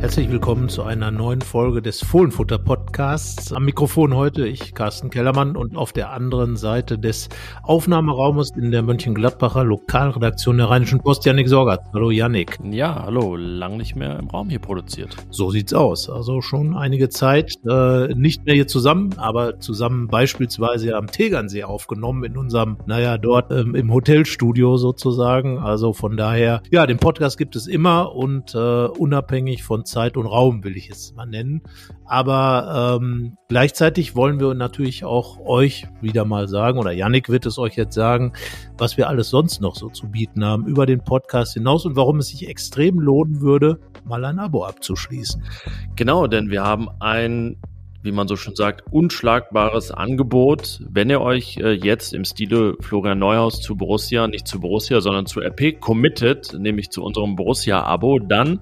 Herzlich willkommen zu einer neuen Folge des Fohlenfutter Podcasts. Am Mikrofon heute ich, Carsten Kellermann, und auf der anderen Seite des Aufnahmeraumes in der Mönchengladbacher Lokalredaktion der Rheinischen Post, Yannick Sorgat. Hallo Yannick. Ja, hallo, lang nicht mehr im Raum hier produziert. So sieht's aus. Also schon einige Zeit äh, nicht mehr hier zusammen, aber zusammen beispielsweise am Tegernsee aufgenommen in unserem, naja, dort ähm, im Hotelstudio sozusagen. Also von daher, ja, den Podcast gibt es immer und äh, unabhängig von Zeit und Raum, will ich es mal nennen. Aber ähm, gleichzeitig wollen wir natürlich auch euch wieder mal sagen, oder Yannick wird es euch jetzt sagen, was wir alles sonst noch so zu bieten haben über den Podcast hinaus und warum es sich extrem lohnen würde, mal ein Abo abzuschließen. Genau, denn wir haben ein wie man so schon sagt, unschlagbares Angebot. Wenn ihr euch äh, jetzt im Stile Florian Neuhaus zu Borussia, nicht zu Borussia, sondern zu RP committet, nämlich zu unserem Borussia-Abo, dann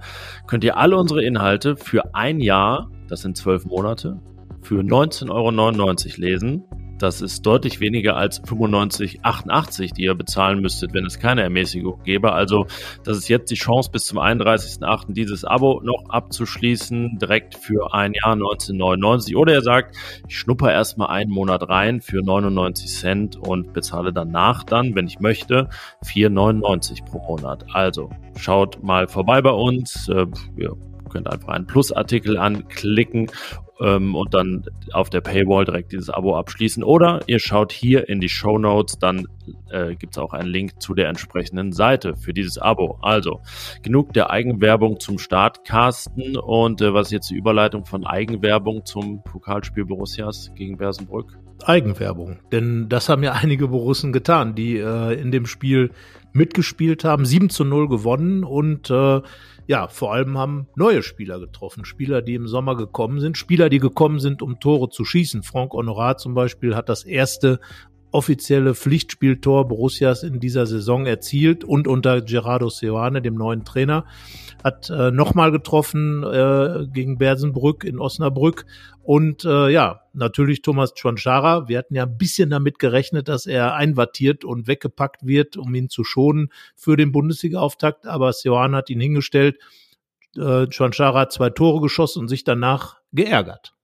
könnt ihr alle unsere Inhalte für ein Jahr, das sind zwölf Monate, für 19,99 Euro lesen. Das ist deutlich weniger als 95,88, die ihr bezahlen müsstet, wenn es keine Ermäßigung gäbe. Also das ist jetzt die Chance, bis zum 31.08. dieses Abo noch abzuschließen, direkt für ein Jahr 1999. Oder ihr sagt, ich schnupper erstmal einen Monat rein für 99 Cent und bezahle danach dann, wenn ich möchte, 4,99 pro Monat. Also schaut mal vorbei bei uns. Äh, wir könnt einfach einen Plusartikel anklicken ähm, und dann auf der Paywall direkt dieses Abo abschließen. Oder ihr schaut hier in die Show Notes, dann äh, gibt es auch einen Link zu der entsprechenden Seite für dieses Abo. Also genug der Eigenwerbung zum Start, Carsten. Und äh, was ist jetzt die Überleitung von Eigenwerbung zum Pokalspiel Borussias gegen Bersenbrück? Eigenwerbung, denn das haben ja einige Borussen getan, die äh, in dem Spiel mitgespielt haben, 7 zu 0 gewonnen und äh, ja, vor allem haben neue Spieler getroffen. Spieler, die im Sommer gekommen sind. Spieler, die gekommen sind, um Tore zu schießen. Franck Honorat zum Beispiel hat das erste offizielle Pflichtspieltor Borussias in dieser Saison erzielt und unter Gerardo Seoane, dem neuen Trainer, hat äh, nochmal getroffen äh, gegen Bersenbrück in Osnabrück und äh, ja, natürlich Thomas Chonchara. Wir hatten ja ein bisschen damit gerechnet, dass er einwattiert und weggepackt wird, um ihn zu schonen für den Bundesliga-Auftakt, aber Seoane hat ihn hingestellt. Äh, Chonchara hat zwei Tore geschossen und sich danach geärgert.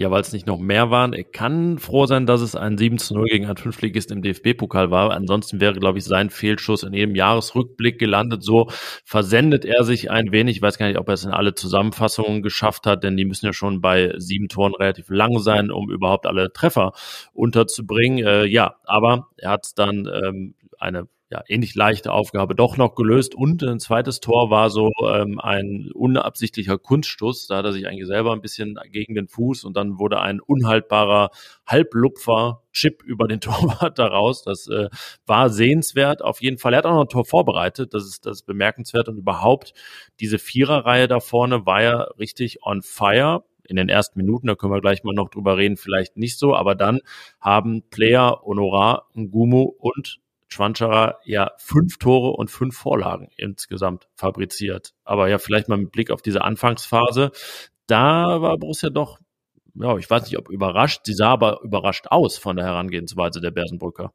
Ja, weil es nicht noch mehr waren. Er kann froh sein, dass es ein 7 zu 0 gegen einen Fünftligist im DFB-Pokal war. Ansonsten wäre, glaube ich, sein Fehlschuss in jedem Jahresrückblick gelandet. So versendet er sich ein wenig. Ich weiß gar nicht, ob er es in alle Zusammenfassungen geschafft hat, denn die müssen ja schon bei sieben Toren relativ lang sein, um überhaupt alle Treffer unterzubringen. Äh, ja, aber er hat dann ähm, eine ja, ähnlich leichte Aufgabe doch noch gelöst. Und ein zweites Tor war so ähm, ein unabsichtlicher Kunststoß. Da hat er sich eigentlich selber ein bisschen gegen den Fuß und dann wurde ein unhaltbarer Halblupfer Chip über den Torwart daraus. Das äh, war sehenswert. Auf jeden Fall. Er hat auch noch ein Tor vorbereitet. Das ist, das ist bemerkenswert. Und überhaupt diese Viererreihe da vorne war ja richtig on fire in den ersten Minuten, da können wir gleich mal noch drüber reden, vielleicht nicht so, aber dann haben Player, Honorar, Ngumu und Schwanscherer ja fünf Tore und fünf Vorlagen insgesamt fabriziert. Aber ja, vielleicht mal mit Blick auf diese Anfangsphase. Da war Borussia doch, ja, ich weiß nicht, ob überrascht. Sie sah aber überrascht aus von der Herangehensweise der Bersenbrücker.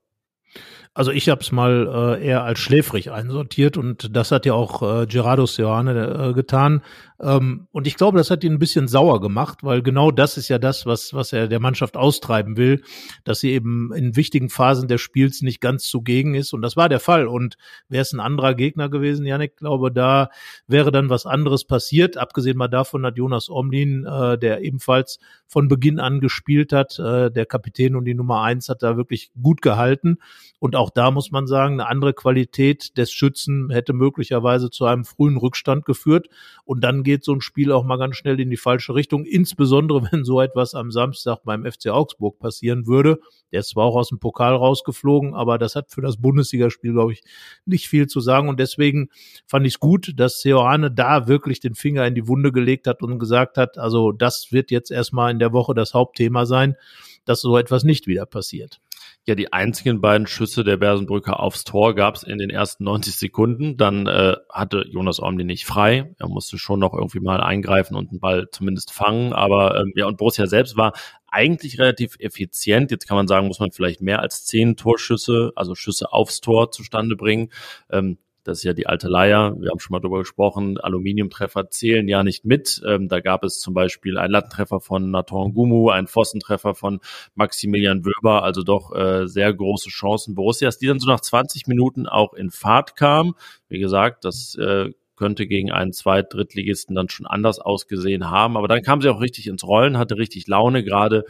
Also ich habe es mal äh, eher als schläfrig einsortiert und das hat ja auch äh, Gerardo Seoane äh, getan. Ähm, und ich glaube, das hat ihn ein bisschen sauer gemacht, weil genau das ist ja das, was, was er der Mannschaft austreiben will, dass sie eben in wichtigen Phasen des Spiels nicht ganz zugegen ist. Und das war der Fall. Und wäre es ein anderer Gegner gewesen, Janik, glaube, da wäre dann was anderes passiert. Abgesehen mal davon hat Jonas Omlin, äh, der ebenfalls von Beginn an gespielt hat, äh, der Kapitän und die Nummer eins hat da wirklich gut gehalten. Und auch da muss man sagen, eine andere Qualität des Schützen hätte möglicherweise zu einem frühen Rückstand geführt. Und dann geht so ein Spiel auch mal ganz schnell in die falsche Richtung, insbesondere wenn so etwas am Samstag beim FC Augsburg passieren würde. Der ist zwar auch aus dem Pokal rausgeflogen, aber das hat für das Bundesligaspiel, glaube ich, nicht viel zu sagen. Und deswegen fand ich es gut, dass Seoane da wirklich den Finger in die Wunde gelegt hat und gesagt hat, also das wird jetzt erstmal in der Woche das Hauptthema sein, dass so etwas nicht wieder passiert. Ja, die einzigen beiden Schüsse der Bersenbrücker aufs Tor gab es in den ersten 90 Sekunden. Dann äh, hatte Jonas Ormli nicht frei. Er musste schon noch irgendwie mal eingreifen und den Ball zumindest fangen. Aber ähm, ja, und Borussia selbst war eigentlich relativ effizient. Jetzt kann man sagen, muss man vielleicht mehr als zehn Torschüsse, also Schüsse aufs Tor zustande bringen. Ähm, das ist ja die alte Leier. Wir haben schon mal darüber gesprochen. Aluminiumtreffer zählen ja nicht mit. Ähm, da gab es zum Beispiel einen Lattentreffer von Nathan Gumu, einen Pfostentreffer von Maximilian Wöber. Also doch äh, sehr große Chancen Borussias, die dann so nach 20 Minuten auch in Fahrt kam. Wie gesagt, das äh, könnte gegen einen Zweit-, Drittligisten dann schon anders ausgesehen haben. Aber dann kam sie auch richtig ins Rollen, hatte richtig Laune, gerade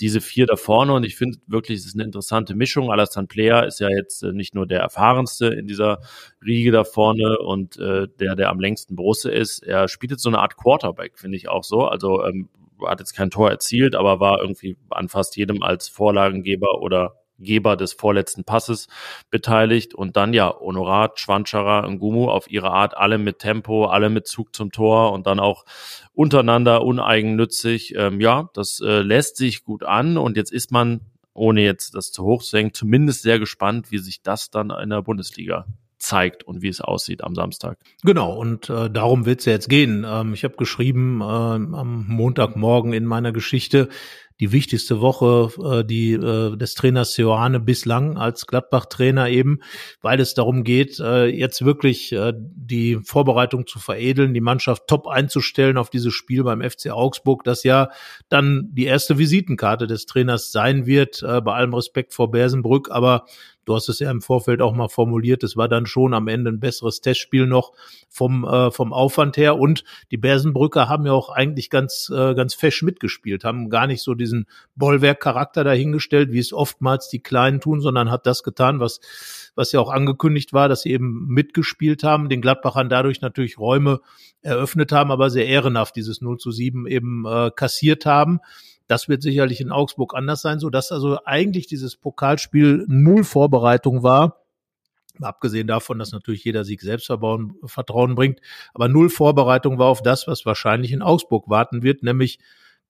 diese vier da vorne. Und ich finde wirklich, es ist eine interessante Mischung. Alassane Player ist ja jetzt äh, nicht nur der erfahrenste in dieser Riege da vorne und äh, der, der am längsten Brusse ist. Er spielt jetzt so eine Art Quarterback, finde ich auch so. Also ähm, hat jetzt kein Tor erzielt, aber war irgendwie an fast jedem als Vorlagengeber oder Geber des vorletzten Passes beteiligt und dann ja Honorat, Schwanschara, Ngumu auf ihre Art alle mit Tempo, alle mit Zug zum Tor und dann auch untereinander uneigennützig. Ähm, ja, das äh, lässt sich gut an und jetzt ist man, ohne jetzt das zu hoch zu hängen, zumindest sehr gespannt, wie sich das dann in der Bundesliga zeigt und wie es aussieht am Samstag. Genau, und äh, darum wird es ja jetzt gehen. Ähm, ich habe geschrieben äh, am Montagmorgen in meiner Geschichte, die wichtigste Woche äh, die äh, des Trainers Johanne bislang als Gladbach-Trainer eben, weil es darum geht, äh, jetzt wirklich äh, die Vorbereitung zu veredeln, die Mannschaft top einzustellen auf dieses Spiel beim FC Augsburg, das ja dann die erste Visitenkarte des Trainers sein wird, äh, bei allem Respekt vor Bersenbrück, aber Du hast es ja im Vorfeld auch mal formuliert. Es war dann schon am Ende ein besseres Testspiel noch vom, äh, vom Aufwand her. Und die Bersenbrücker haben ja auch eigentlich ganz, äh, ganz fesch mitgespielt, haben gar nicht so diesen Bollwerk-Charakter dahingestellt, wie es oftmals die Kleinen tun, sondern hat das getan, was, was ja auch angekündigt war, dass sie eben mitgespielt haben, den Gladbachern dadurch natürlich Räume eröffnet haben, aber sehr ehrenhaft dieses 0 zu 7 eben äh, kassiert haben. Das wird sicherlich in Augsburg anders sein, so dass also eigentlich dieses Pokalspiel null Vorbereitung war. Abgesehen davon, dass natürlich jeder Sieg Selbstvertrauen bringt, aber null Vorbereitung war auf das, was wahrscheinlich in Augsburg warten wird, nämlich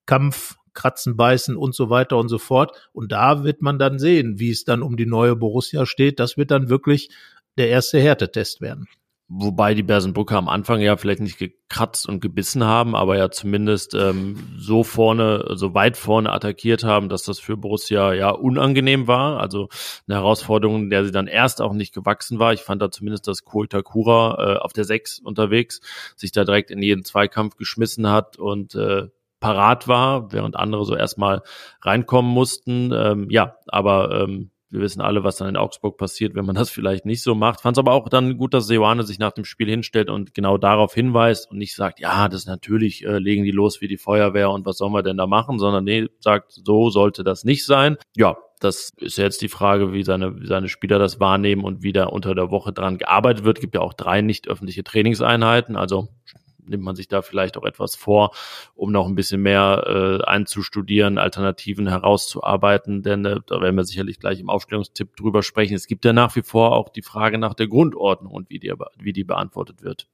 Kampf, Kratzen, Beißen und so weiter und so fort. Und da wird man dann sehen, wie es dann um die neue Borussia steht. Das wird dann wirklich der erste Härtetest werden. Wobei die Bersenbrücker am Anfang ja vielleicht nicht gekratzt und gebissen haben, aber ja zumindest ähm, so vorne, so weit vorne attackiert haben, dass das für Borussia ja unangenehm war. Also eine Herausforderung, der sie dann erst auch nicht gewachsen war. Ich fand da zumindest, dass Kohl Takura äh, auf der Sechs unterwegs sich da direkt in jeden Zweikampf geschmissen hat und äh, parat war, während andere so erstmal reinkommen mussten. Ähm, ja, aber ähm, wir wissen alle, was dann in Augsburg passiert, wenn man das vielleicht nicht so macht. Fand es aber auch dann gut, dass Seoane sich nach dem Spiel hinstellt und genau darauf hinweist und nicht sagt, ja, das natürlich äh, legen die los wie die Feuerwehr und was sollen wir denn da machen, sondern nee, sagt, so sollte das nicht sein. Ja, das ist jetzt die Frage, wie seine, wie seine Spieler das wahrnehmen und wie da unter der Woche dran gearbeitet wird. Gibt ja auch drei nicht öffentliche Trainingseinheiten, also nimmt man sich da vielleicht auch etwas vor, um noch ein bisschen mehr äh, einzustudieren, Alternativen herauszuarbeiten, denn äh, da werden wir sicherlich gleich im Aufstellungstipp drüber sprechen. Es gibt ja nach wie vor auch die Frage nach der Grundordnung und wie die, wie die beantwortet wird.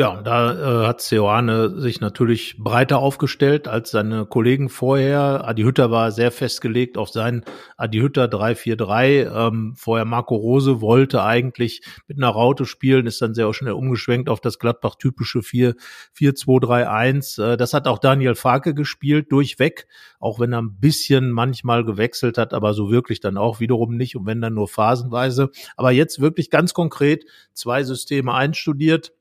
Ja, da äh, hat Seoane sich natürlich breiter aufgestellt als seine Kollegen vorher. Adi Hütter war sehr festgelegt auf seinen Adi Hütter 3-4-3. Ähm, vorher Marco Rose wollte eigentlich mit einer Raute spielen, ist dann sehr schnell umgeschwenkt auf das Gladbach-typische 4-2-3-1. Äh, das hat auch Daniel Farke gespielt, durchweg, auch wenn er ein bisschen manchmal gewechselt hat, aber so wirklich dann auch wiederum nicht und wenn dann nur phasenweise. Aber jetzt wirklich ganz konkret zwei Systeme einstudiert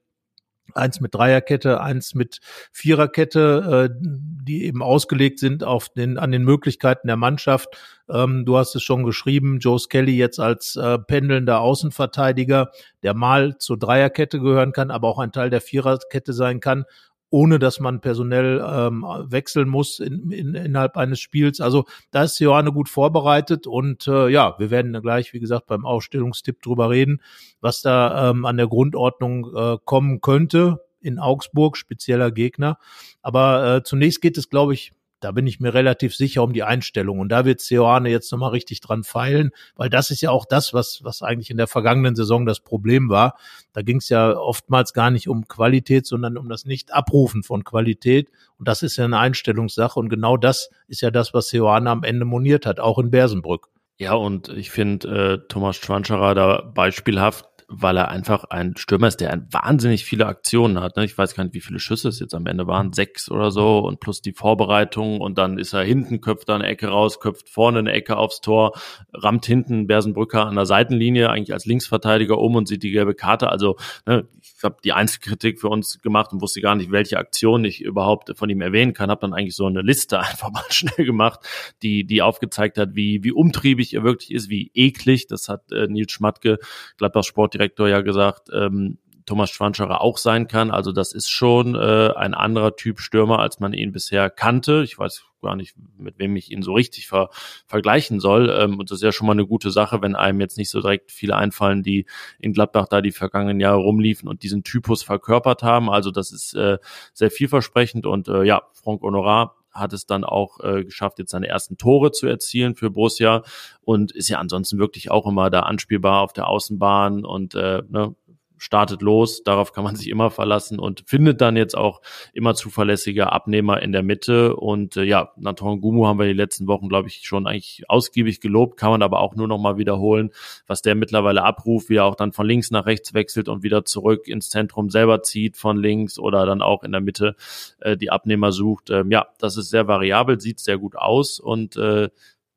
eins mit Dreierkette, eins mit Viererkette, äh, die eben ausgelegt sind auf den, an den Möglichkeiten der Mannschaft. Ähm, du hast es schon geschrieben, Joe Skelly jetzt als äh, pendelnder Außenverteidiger, der mal zur Dreierkette gehören kann, aber auch ein Teil der Viererkette sein kann ohne dass man personell ähm, wechseln muss in, in, innerhalb eines Spiels. Also da ist Johanne gut vorbereitet und äh, ja, wir werden da gleich, wie gesagt, beim Ausstellungstipp drüber reden, was da ähm, an der Grundordnung äh, kommen könnte in Augsburg, spezieller Gegner. Aber äh, zunächst geht es, glaube ich, da bin ich mir relativ sicher um die Einstellung. Und da wird Seoane jetzt nochmal richtig dran feilen, weil das ist ja auch das, was, was eigentlich in der vergangenen Saison das Problem war. Da ging es ja oftmals gar nicht um Qualität, sondern um das Nicht-Abrufen von Qualität. Und das ist ja eine Einstellungssache. Und genau das ist ja das, was Seoane am Ende moniert hat, auch in Bersenbrück. Ja, und ich finde äh, Thomas Schwanscherer da beispielhaft weil er einfach ein Stürmer ist, der wahnsinnig viele Aktionen hat. Ne? Ich weiß gar nicht, wie viele Schüsse es jetzt am Ende waren, sechs oder so und plus die Vorbereitung und dann ist er hinten, köpft da eine Ecke raus, köpft vorne eine Ecke aufs Tor, rammt hinten Bersenbrücker an der Seitenlinie eigentlich als Linksverteidiger um und sieht die gelbe Karte. Also ne, ich habe die Einzelkritik für uns gemacht und wusste gar nicht, welche Aktion ich überhaupt von ihm erwähnen kann. Habe dann eigentlich so eine Liste einfach mal schnell gemacht, die die aufgezeigt hat, wie wie umtriebig er wirklich ist, wie eklig. Das hat äh, Nils Schmatke, Gladbach Sportdirektor, ja gesagt. Ähm, Thomas Schwanscherer auch sein kann. Also das ist schon äh, ein anderer Typ Stürmer, als man ihn bisher kannte. Ich weiß gar nicht, mit wem ich ihn so richtig ver vergleichen soll. Ähm, und das ist ja schon mal eine gute Sache, wenn einem jetzt nicht so direkt viele einfallen, die in Gladbach da die vergangenen Jahre rumliefen und diesen Typus verkörpert haben. Also das ist äh, sehr vielversprechend und äh, ja, Franck Honorat hat es dann auch äh, geschafft, jetzt seine ersten Tore zu erzielen für Borussia und ist ja ansonsten wirklich auch immer da anspielbar auf der Außenbahn und äh, ne, startet los, darauf kann man sich immer verlassen und findet dann jetzt auch immer zuverlässige Abnehmer in der Mitte. Und äh, ja, Nathan Gumu haben wir die letzten Wochen, glaube ich, schon eigentlich ausgiebig gelobt, kann man aber auch nur noch mal wiederholen, was der mittlerweile abruft, wie er auch dann von links nach rechts wechselt und wieder zurück ins Zentrum selber zieht von links oder dann auch in der Mitte äh, die Abnehmer sucht. Ähm, ja, das ist sehr variabel, sieht sehr gut aus und äh,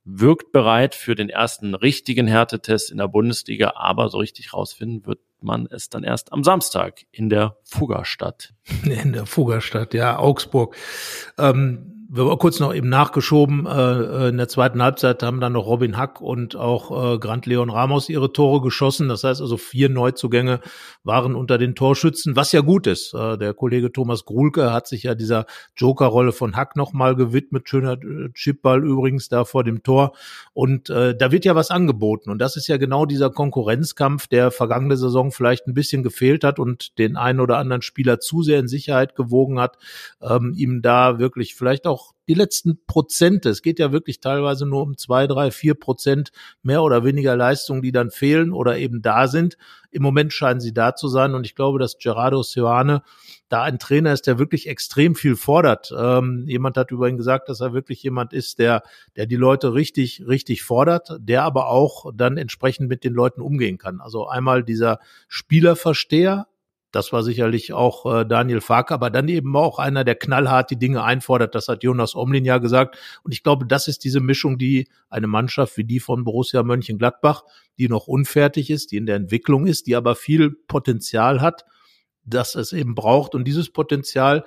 wirkt bereit für den ersten richtigen Härtetest in der Bundesliga, aber so richtig rausfinden wird man es dann erst am Samstag in der Fuggerstadt. In der Fuggerstadt, ja, Augsburg. Ähm wir haben kurz noch eben nachgeschoben, äh, in der zweiten Halbzeit haben dann noch Robin Hack und auch äh, Grant Leon Ramos ihre Tore geschossen. Das heißt also vier Neuzugänge waren unter den Torschützen, was ja gut ist. Äh, der Kollege Thomas Grulke hat sich ja dieser Jokerrolle von Hack nochmal gewidmet. Schöner äh, Chipball übrigens da vor dem Tor. Und äh, da wird ja was angeboten. Und das ist ja genau dieser Konkurrenzkampf, der vergangene Saison vielleicht ein bisschen gefehlt hat und den einen oder anderen Spieler zu sehr in Sicherheit gewogen hat, ähm, ihm da wirklich vielleicht auch die letzten Prozente, es geht ja wirklich teilweise nur um zwei, drei, vier Prozent mehr oder weniger Leistungen, die dann fehlen oder eben da sind. Im Moment scheinen sie da zu sein und ich glaube, dass Gerardo Seoane da ein Trainer ist, der wirklich extrem viel fordert. Ähm, jemand hat über ihn gesagt, dass er wirklich jemand ist, der, der die Leute richtig, richtig fordert, der aber auch dann entsprechend mit den Leuten umgehen kann. Also einmal dieser Spielerversteher, das war sicherlich auch äh, Daniel Fark, aber dann eben auch einer, der knallhart die Dinge einfordert. Das hat Jonas Omlin ja gesagt. Und ich glaube, das ist diese Mischung, die eine Mannschaft wie die von Borussia Mönchengladbach, die noch unfertig ist, die in der Entwicklung ist, die aber viel Potenzial hat, dass es eben braucht. Und dieses Potenzial,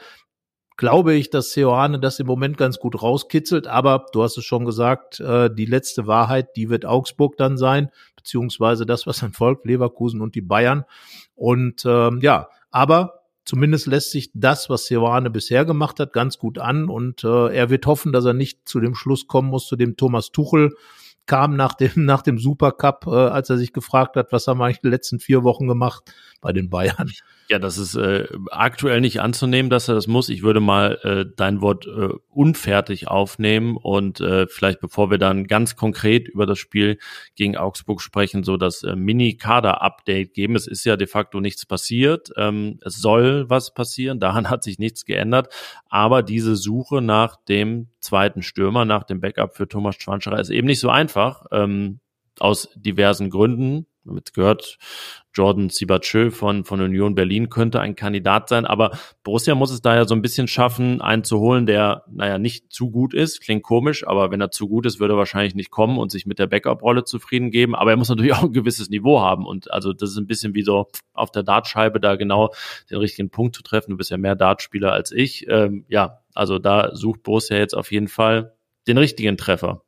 glaube ich, dass Seoane das im Moment ganz gut rauskitzelt. Aber du hast es schon gesagt, äh, die letzte Wahrheit, die wird Augsburg dann sein, beziehungsweise das, was dann folgt, Leverkusen und die Bayern. Und ähm, ja, aber zumindest lässt sich das, was Seoane bisher gemacht hat, ganz gut an. Und äh, er wird hoffen, dass er nicht zu dem Schluss kommen muss, zu dem Thomas Tuchel kam nach dem, nach dem Supercup, äh, als er sich gefragt hat, was haben wir eigentlich die letzten vier Wochen gemacht bei den Bayern. Ja, das ist äh, aktuell nicht anzunehmen, dass er das muss. Ich würde mal äh, dein Wort äh, unfertig aufnehmen und äh, vielleicht bevor wir dann ganz konkret über das Spiel gegen Augsburg sprechen, so das äh, Mini-Kader-Update geben. Es ist ja de facto nichts passiert. Ähm, es soll was passieren. Daran hat sich nichts geändert. Aber diese Suche nach dem zweiten Stürmer, nach dem Backup für Thomas Schwanscherer ist eben nicht so einfach. Ähm, aus diversen Gründen. Damit gehört Jordan Sibachö von, von Union Berlin könnte ein Kandidat sein, aber Borussia muss es da ja so ein bisschen schaffen, einen zu holen, der, naja, nicht zu gut ist. Klingt komisch, aber wenn er zu gut ist, würde er wahrscheinlich nicht kommen und sich mit der Backup-Rolle zufrieden geben. Aber er muss natürlich auch ein gewisses Niveau haben. Und also das ist ein bisschen wie so auf der Dartscheibe da genau den richtigen Punkt zu treffen. Du bist ja mehr Dartspieler als ich. Ähm, ja, also da sucht Borussia jetzt auf jeden Fall den richtigen Treffer.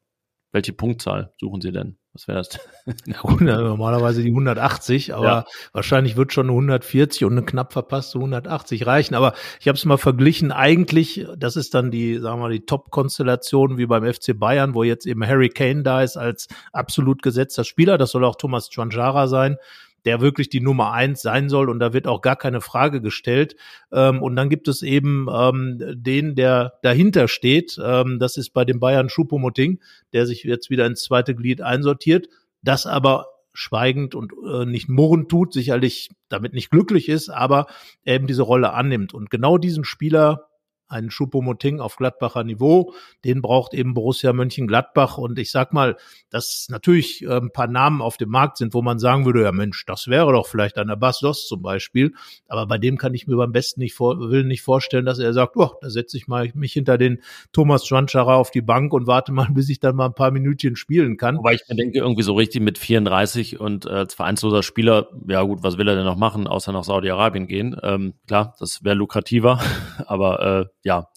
Welche Punktzahl suchen Sie denn? Was wäre das? Ja, normalerweise die 180, aber ja. wahrscheinlich wird schon eine 140 und eine knapp verpasste 180 reichen. Aber ich habe es mal verglichen. Eigentlich, das ist dann die, sagen wir mal, die Top-Konstellation wie beim FC Bayern, wo jetzt eben Harry Kane da ist als absolut gesetzter Spieler. Das soll auch Thomas Chwanjara sein der wirklich die Nummer eins sein soll und da wird auch gar keine Frage gestellt. Ähm, und dann gibt es eben ähm, den, der dahinter steht. Ähm, das ist bei den Bayern Schupomoting, der sich jetzt wieder ins zweite Glied einsortiert. Das aber schweigend und äh, nicht murrend tut, sicherlich damit nicht glücklich ist, aber eben diese Rolle annimmt. Und genau diesen Spieler einen Schuppomoting auf Gladbacher Niveau. Den braucht eben Borussia Mönchengladbach. Und ich sag mal, dass natürlich äh, ein paar Namen auf dem Markt sind, wo man sagen würde, ja Mensch, das wäre doch vielleicht einer Bastos zum Beispiel. Aber bei dem kann ich mir beim besten nicht vor, will nicht vorstellen, dass er sagt, oh, da setze ich mal mich hinter den Thomas Schwanschara auf die Bank und warte mal, bis ich dann mal ein paar Minütchen spielen kann. Wobei ich mir denke, irgendwie so richtig mit 34 und äh, als vereinsloser Spieler, ja gut, was will er denn noch machen, außer nach Saudi-Arabien gehen? Ähm, klar, das wäre lukrativer, aber äh, ja.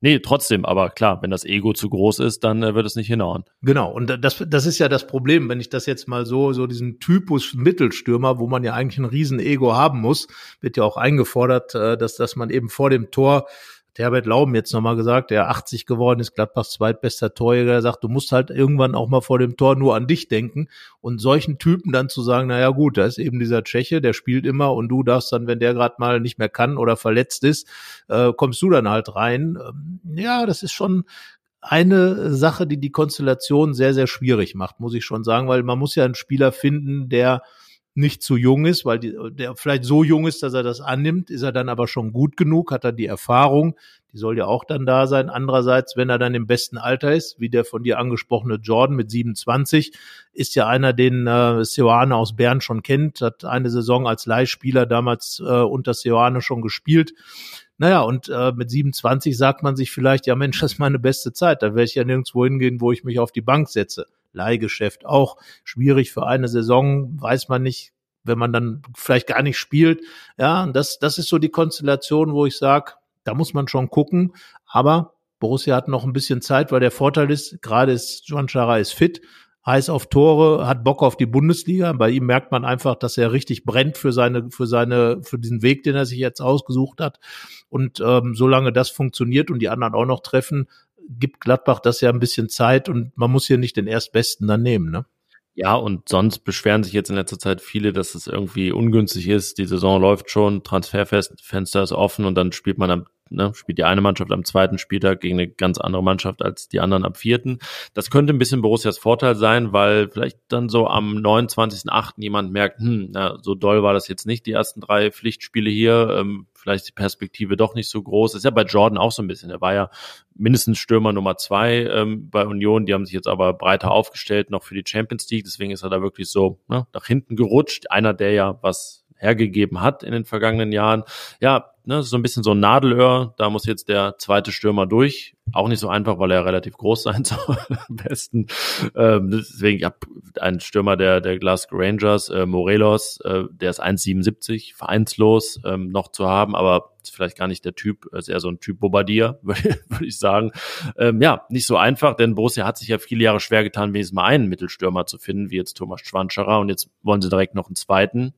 Nee, trotzdem, aber klar, wenn das Ego zu groß ist, dann äh, wird es nicht hinhauen. Genau, und das, das ist ja das Problem, wenn ich das jetzt mal so, so diesen Typus Mittelstürmer, wo man ja eigentlich ein Riesen-Ego haben muss, wird ja auch eingefordert, äh, dass, dass man eben vor dem Tor Herbert Lauben jetzt nochmal gesagt, der 80 geworden ist, Gladbachs zweitbester Torjäger, der sagt, du musst halt irgendwann auch mal vor dem Tor nur an dich denken und solchen Typen dann zu sagen, naja gut, da ist eben dieser Tscheche, der spielt immer und du darfst dann, wenn der gerade mal nicht mehr kann oder verletzt ist, äh, kommst du dann halt rein. Ähm, ja, das ist schon eine Sache, die die Konstellation sehr, sehr schwierig macht, muss ich schon sagen, weil man muss ja einen Spieler finden, der nicht zu jung ist, weil die, der vielleicht so jung ist, dass er das annimmt, ist er dann aber schon gut genug, hat er die Erfahrung, die soll ja auch dann da sein. Andererseits, wenn er dann im besten Alter ist, wie der von dir angesprochene Jordan mit 27, ist ja einer, den äh, Seoane aus Bern schon kennt, hat eine Saison als Leihspieler damals äh, unter Seoane schon gespielt. Naja, und äh, mit 27 sagt man sich vielleicht, ja Mensch, das ist meine beste Zeit, da werde ich ja nirgendwo hingehen, wo ich mich auf die Bank setze. Leihgeschäft auch schwierig für eine Saison, weiß man nicht, wenn man dann vielleicht gar nicht spielt. Ja, das, das ist so die Konstellation, wo ich sage, da muss man schon gucken. Aber Borussia hat noch ein bisschen Zeit, weil der Vorteil ist, gerade ist John Chara ist fit, heiß auf Tore, hat Bock auf die Bundesliga. Bei ihm merkt man einfach, dass er richtig brennt für seine, für seine, für diesen Weg, den er sich jetzt ausgesucht hat. Und ähm, solange das funktioniert und die anderen auch noch treffen, gibt Gladbach das ja ein bisschen Zeit und man muss hier nicht den Erstbesten dann nehmen, ne? Ja, und sonst beschweren sich jetzt in letzter Zeit viele, dass es irgendwie ungünstig ist. Die Saison läuft schon, Transferfenster ist offen und dann spielt man am ne, spielt die eine Mannschaft am zweiten Spieltag gegen eine ganz andere Mannschaft als die anderen am vierten. Das könnte ein bisschen Borussias Vorteil sein, weil vielleicht dann so am 29.8. jemand merkt, hm, na, so doll war das jetzt nicht, die ersten drei Pflichtspiele hier, ähm, vielleicht die Perspektive doch nicht so groß. ist ja bei Jordan auch so ein bisschen. Er war ja mindestens Stürmer Nummer zwei ähm, bei Union. Die haben sich jetzt aber breiter aufgestellt, noch für die Champions League. Deswegen ist er da wirklich so ne, nach hinten gerutscht. Einer, der ja was hergegeben hat in den vergangenen Jahren. Ja, ne, so ein bisschen so ein Nadelöhr. Da muss jetzt der zweite Stürmer durch. Auch nicht so einfach, weil er relativ groß sein soll am besten. Ähm, deswegen, ja, ein Stürmer der, der Glasgow Rangers, äh, Morelos, äh, der ist 1,77, vereinslos ähm, noch zu haben, aber ist vielleicht gar nicht der Typ, ist eher so ein Typ Bobadier, würde würd ich sagen. Ähm, ja, nicht so einfach, denn Borussia hat sich ja viele Jahre schwer getan, wenigstens mal einen Mittelstürmer zu finden, wie jetzt Thomas Schwanscherer und jetzt wollen sie direkt noch einen zweiten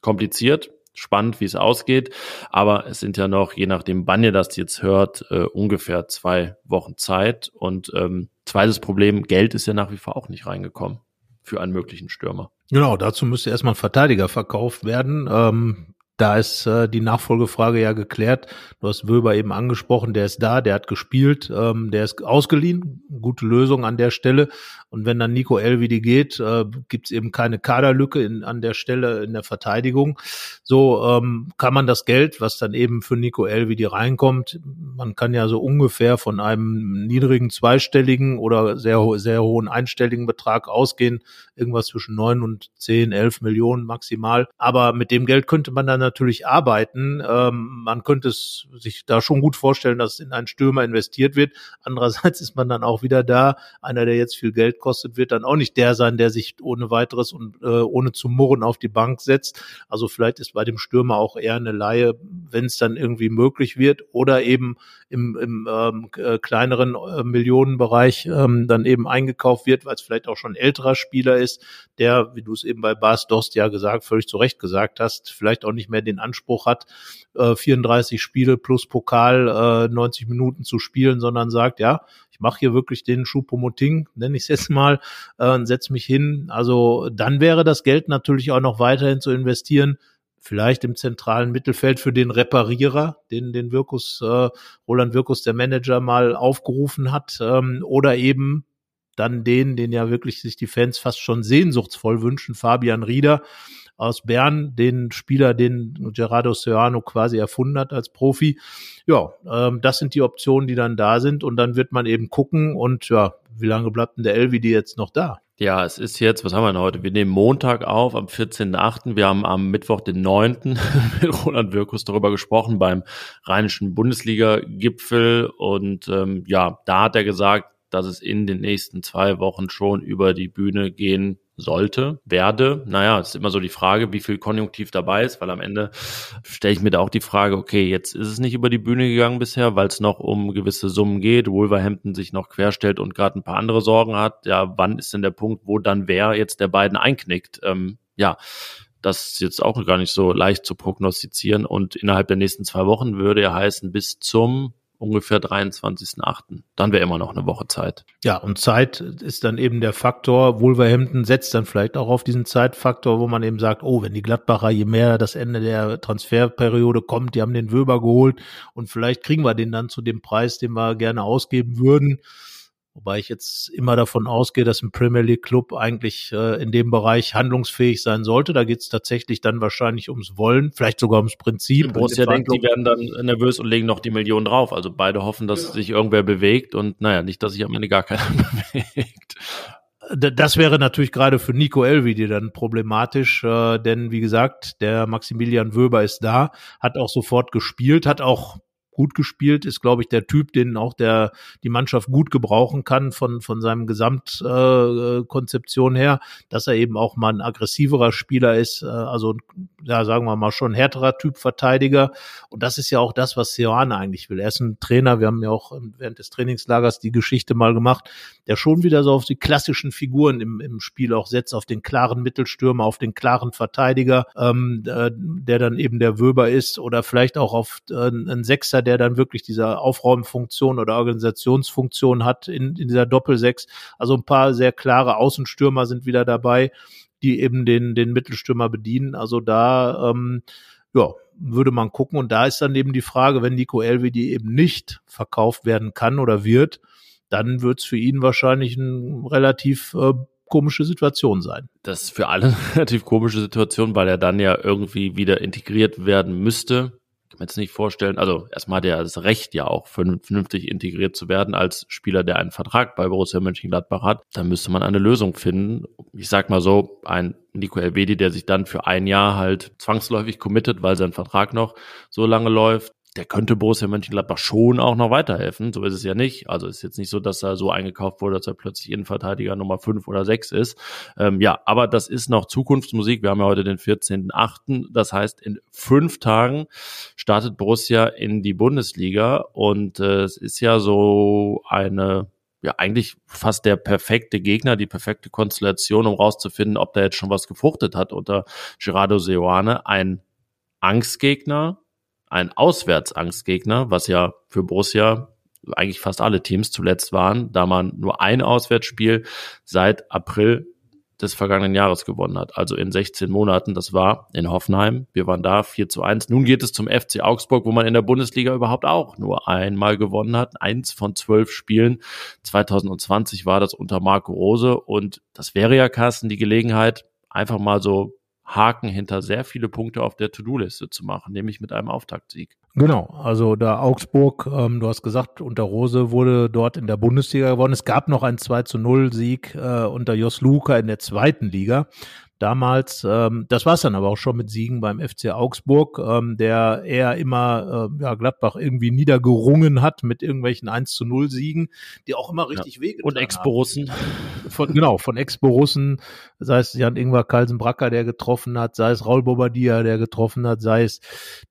kompliziert, spannend, wie es ausgeht. Aber es sind ja noch, je nachdem, wann ihr das jetzt hört, äh, ungefähr zwei Wochen Zeit. Und ähm, zweites Problem, Geld ist ja nach wie vor auch nicht reingekommen für einen möglichen Stürmer. Genau, dazu müsste erstmal ein Verteidiger verkauft werden. Ähm, da ist äh, die Nachfolgefrage ja geklärt. Du hast Wöber eben angesprochen, der ist da, der hat gespielt, ähm, der ist ausgeliehen. Gute Lösung an der Stelle. Und wenn dann Nico Elvidi geht, äh, gibt es eben keine Kaderlücke in, an der Stelle in der Verteidigung. So ähm, kann man das Geld, was dann eben für Nico Elvidi reinkommt, man kann ja so ungefähr von einem niedrigen zweistelligen oder sehr, sehr hohen einstelligen Betrag ausgehen. Irgendwas zwischen neun und zehn, elf Millionen maximal. Aber mit dem Geld könnte man dann natürlich arbeiten. Ähm, man könnte es sich da schon gut vorstellen, dass in einen Stürmer investiert wird. Andererseits ist man dann auch wieder da. Einer, der jetzt viel Geld kostet, wird dann auch nicht der sein, der sich ohne weiteres und äh, ohne zu murren auf die Bank setzt. Also vielleicht ist bei dem Stürmer auch eher eine Laie, wenn es dann irgendwie möglich wird oder eben im, im ähm, äh, kleineren äh, Millionenbereich ähm, dann eben eingekauft wird, weil es vielleicht auch schon älterer Spieler ist, der, wie du es eben bei Bas Dost ja gesagt, völlig zu Recht gesagt hast, vielleicht auch nicht mehr mehr den Anspruch hat, äh, 34 Spiele plus Pokal äh, 90 Minuten zu spielen, sondern sagt, ja, ich mache hier wirklich den Schupomoting, nenne ich es jetzt mal, äh, setze mich hin. Also dann wäre das Geld natürlich auch noch weiterhin zu investieren, vielleicht im zentralen Mittelfeld für den Reparierer, den den Wirkus, äh, Roland Wirkus, der Manager, mal aufgerufen hat, ähm, oder eben dann den, den ja wirklich sich die Fans fast schon sehnsuchtsvoll wünschen, Fabian Rieder, aus Bern, den Spieler, den Gerardo Serrano quasi erfunden hat als Profi. Ja, ähm, das sind die Optionen, die dann da sind und dann wird man eben gucken und ja, wie lange bleibt denn der LVD jetzt noch da? Ja, es ist jetzt, was haben wir denn heute? Wir nehmen Montag auf, am 14.8. Wir haben am Mittwoch, den 9. mit Roland Wirkus darüber gesprochen beim Rheinischen Bundesliga-Gipfel. Und ähm, ja, da hat er gesagt, dass es in den nächsten zwei Wochen schon über die Bühne gehen sollte, werde. Naja, es ist immer so die Frage, wie viel Konjunktiv dabei ist, weil am Ende stelle ich mir da auch die Frage, okay, jetzt ist es nicht über die Bühne gegangen bisher, weil es noch um gewisse Summen geht, Wolverhampton sich noch querstellt und gerade ein paar andere Sorgen hat. Ja, wann ist denn der Punkt, wo dann wer jetzt der beiden einknickt? Ähm, ja, das ist jetzt auch gar nicht so leicht zu prognostizieren und innerhalb der nächsten zwei Wochen würde ja heißen, bis zum ungefähr 23.8. Dann wäre immer noch eine Woche Zeit. Ja, und Zeit ist dann eben der Faktor. Wolverhampton setzt dann vielleicht auch auf diesen Zeitfaktor, wo man eben sagt, oh, wenn die Gladbacher, je mehr das Ende der Transferperiode kommt, die haben den Wöber geholt und vielleicht kriegen wir den dann zu dem Preis, den wir gerne ausgeben würden. Wobei ich jetzt immer davon ausgehe, dass ein Premier League Club eigentlich äh, in dem Bereich handlungsfähig sein sollte. Da geht es tatsächlich dann wahrscheinlich ums Wollen, vielleicht sogar ums Prinzip. Borussia denkt, die werden dann nervös und legen noch die Millionen drauf. Also beide hoffen, dass ja. sich irgendwer bewegt und naja, nicht, dass sich am Ende gar keiner bewegt. Das wäre natürlich gerade für Nico Elvidi dann problematisch, äh, denn wie gesagt, der Maximilian Wöber ist da, hat auch sofort gespielt, hat auch gut gespielt, ist, glaube ich, der Typ, den auch der die Mannschaft gut gebrauchen kann von, von seinem Gesamtkonzeption äh, her, dass er eben auch mal ein aggressiverer Spieler ist, äh, also ja, sagen wir mal schon härterer Typ Verteidiger. Und das ist ja auch das, was Seoane eigentlich will. Er ist ein Trainer, wir haben ja auch während des Trainingslagers die Geschichte mal gemacht, der schon wieder so auf die klassischen Figuren im, im Spiel auch setzt, auf den klaren Mittelstürmer, auf den klaren Verteidiger, ähm, äh, der dann eben der Wöber ist, oder vielleicht auch auf äh, einen Sechser, der dann wirklich diese Aufräumfunktion oder Organisationsfunktion hat in, in dieser Doppelsechs. Also ein paar sehr klare Außenstürmer sind wieder dabei, die eben den, den Mittelstürmer bedienen. Also da, ähm, ja, würde man gucken. Und da ist dann eben die Frage, wenn Nico Elvedi eben nicht verkauft werden kann oder wird, dann wird es für ihn wahrscheinlich ein relativ äh, komische Situation sein. Das ist für alle eine relativ komische Situation, weil er dann ja irgendwie wieder integriert werden müsste kann mir jetzt nicht vorstellen, also erstmal hat er das Recht ja auch vernünftig integriert zu werden als Spieler, der einen Vertrag bei Borussia Mönchengladbach hat. Da müsste man eine Lösung finden. Ich sag mal so, ein Nico Elvedi, der sich dann für ein Jahr halt zwangsläufig committet, weil sein Vertrag noch so lange läuft, der könnte Borussia Mönchengladbach schon auch noch weiterhelfen. So ist es ja nicht. Also ist jetzt nicht so, dass er so eingekauft wurde, dass er plötzlich Innenverteidiger Nummer 5 oder 6 ist. Ähm, ja, aber das ist noch Zukunftsmusik. Wir haben ja heute den 14.8. Das heißt, in fünf Tagen startet Borussia in die Bundesliga und äh, es ist ja so eine ja eigentlich fast der perfekte Gegner, die perfekte Konstellation, um rauszufinden, ob da jetzt schon was gefruchtet hat unter Gerardo Seoane. Ein Angstgegner, ein Auswärtsangstgegner, was ja für Borussia eigentlich fast alle Teams zuletzt waren, da man nur ein Auswärtsspiel seit April des vergangenen Jahres gewonnen hat, also in 16 Monaten. Das war in Hoffenheim. Wir waren da 4 zu 1. Nun geht es zum FC Augsburg, wo man in der Bundesliga überhaupt auch nur einmal gewonnen hat. Eins von zwölf Spielen. 2020 war das unter Marco Rose und das wäre ja, Carsten, die Gelegenheit, einfach mal so Haken hinter sehr viele Punkte auf der To-Do-Liste zu machen, nämlich mit einem Auftaktsieg. Genau, also da Augsburg, ähm, du hast gesagt, unter Rose wurde dort in der Bundesliga gewonnen. Es gab noch einen 2 zu 0 Sieg äh, unter Jos Luca in der zweiten Liga damals. Ähm, das war es dann aber auch schon mit Siegen beim FC Augsburg, ähm, der eher immer äh, ja, Gladbach irgendwie niedergerungen hat mit irgendwelchen 1 zu 0 Siegen, die auch immer richtig ja. wehgetan Und Ex-Borussen. Von, genau, von Ex-Borussen, sei es Jan-Ingwer Kalsenbracker, der getroffen hat, sei es Raul Bobadilla, der getroffen hat, sei es